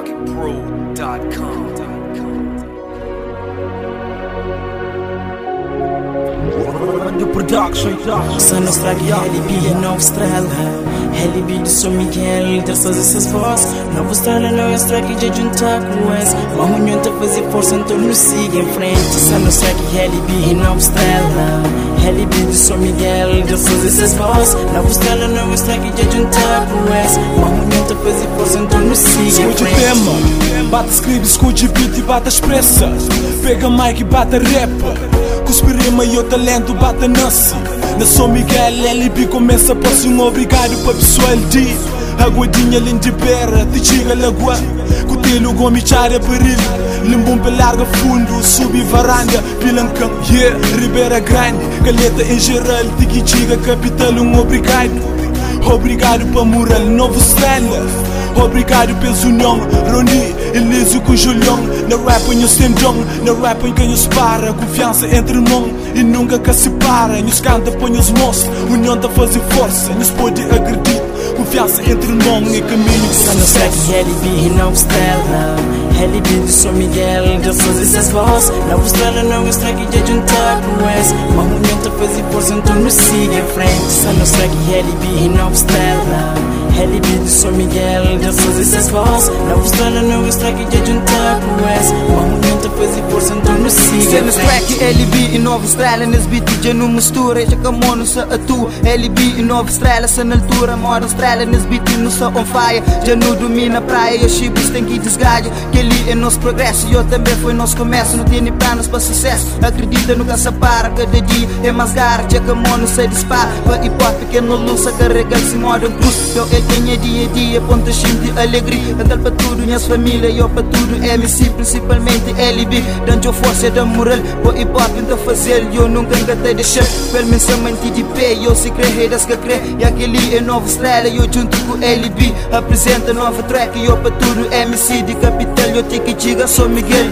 targetpro.com. Só nos traga Helibi, novo estrela. Helibi de São Miguel, dessas essas voz Novo estrela, não é estraga de juntar com esse reunião tá fazer força, então nos siga em frente. Só nos traga Helibi, novo estrela. Helibi de São Miguel, dessas essas voz Novo estrela, não é estraga de juntar com esse reunião tá fazer força, então nos siga em Escute frente tema, bate script, escute beat e bate expressa Pega mic e bate rap Cuspe rima e o talento bate nasce Na São Miguel, LB começa por um obrigado para pessoal de Aguadinha linda pera, te chega lagoa. Cutelo gomi chara peril Limbum pe larga fundo, subi varanda Pilancão, yeah, Ribeira Grande Galeta em geral, tiki chiga capital um obrigado Obrigado para moral, novo estrela Obrigado pelos união, Roni, Eliso com Julião Na rap em os temdão, na rap em quem os para. Confiança entre irmão e nunca que se para. Nos canta, põe os moços, união da fazer força. Nos pode acreditar, confiança entre irmão e caminho de Só nos traga sucesso Helibi, novo estrela Helibi de São Miguel, dessas essas voz. Novo estrela, não estrague de juntar com esse Uma reunião tá fazer força, então nos siga em frente. Só nos traga Helibi, novo estrela Helibi de São Miguel, dessas essas voz. Novo estrela, não estrague de juntar com esse Tá fazer força, então nos siga. Cenas track, LB e novo estrela Nas beat já não mistura, já que mono se atua LB e novo estrela, se na altura Mora estrela, nas beat não só on fire. Já não domina a praia, e os chibos tem que desgaja Que ali é nosso progresso, e eu também foi nosso começo. Não tem planos para sucesso, acredita nunca se para Cada dia é mais gara, já que mono se dispara Para hip hop que não luça, carrega-se moda um cruz. Então quem é dia a dia, ponto chim de alegria. Andar para tudo, minhas família, eu para tudo. MC, principalmente LB Dando força da moral, para hip hop então fazer Eu nunca engatei deixar, pelo menos somente de pé Eu se crer, das que crer, e aquele é novo estrela Eu junto com LB, apresenta nova track Eu para tudo, MC de capital Eu tenho que diga, sou Miguel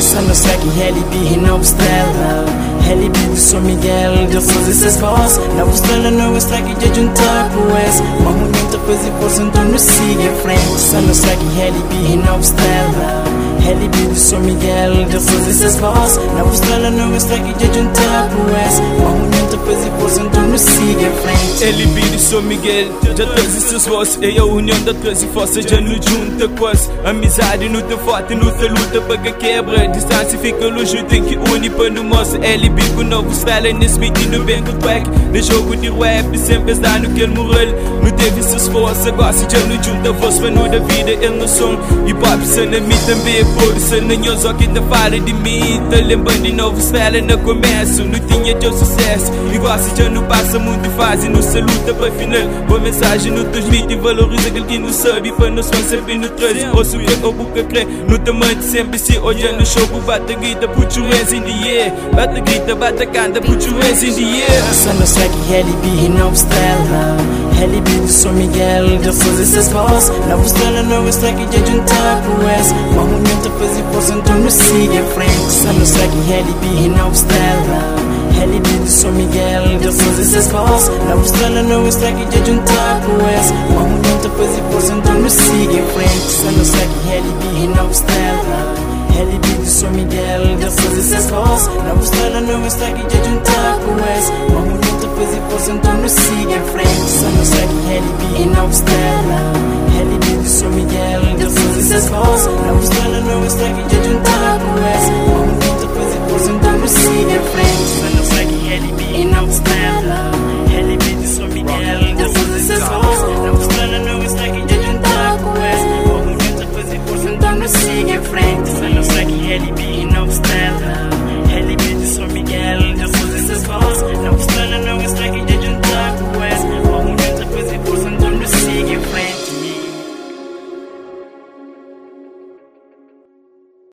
Só nos traga Helibi, novo estrela Helibi de São Miguel, dessas essas voz Novo estrela, não estrague de juntar com esse Uma tá fazer força, então nos siga em frente Só nos traga Helibi, novo estrela Helibi de São Miguel, dessas essas voz Novo estrela, não estrague de juntar com esse Uma reunião tá fazer força, então nos siga em frente. LB de São Miguel, já traz essas vozes. É a união da tua e força, já nos junta quase Amizade no teu forte, no teu luta para que quebra Distância fica longe, tem que unir. Para no mostra LB com novo style, nesse beat e no bem com track No jogo de rap, sempre está no que ele morreu. Não teve essas forças, agora se já nos junta Voz para no da vida, ele no som E pop, se na mim também Nem eu só que ainda fala de mim. Tá lembrando de novo style, no começo Não tinha teu sucesso. Igual se já não passa muito fácil No saluta para final. Boa mensagem no teus beats E valoriza aquele que não sabe. Para nós fãs sempre no trânsito Ouço que ou boca crê. No tamanho sempre se olha no show Bate a grita, put your hands in the air. Bate a grita, bate a canta, put your hands in the air. Só nos traga Helibi, novo estrela Helibi de São Miguel, dessas essas voz Novo estrela, não estrague de juntar com esse Uma reunião tá fazer força, então nos siga em frente Só nos traga Helibi, novo estrela Helibi de São Miguel, dessas essas voz Novo estrela, não estrague de juntar com esse Uma reunião tá fazer força, então nos siga em frente Só nos traga Helibi, novo estrela Helibi de São Miguel, dessas essas voz Novo estrela, não estrague de juntar com esse Uma reunião tá fazer força, então nos siga em frente Só nos traga Helibi, novo estrela different. Sono sai chi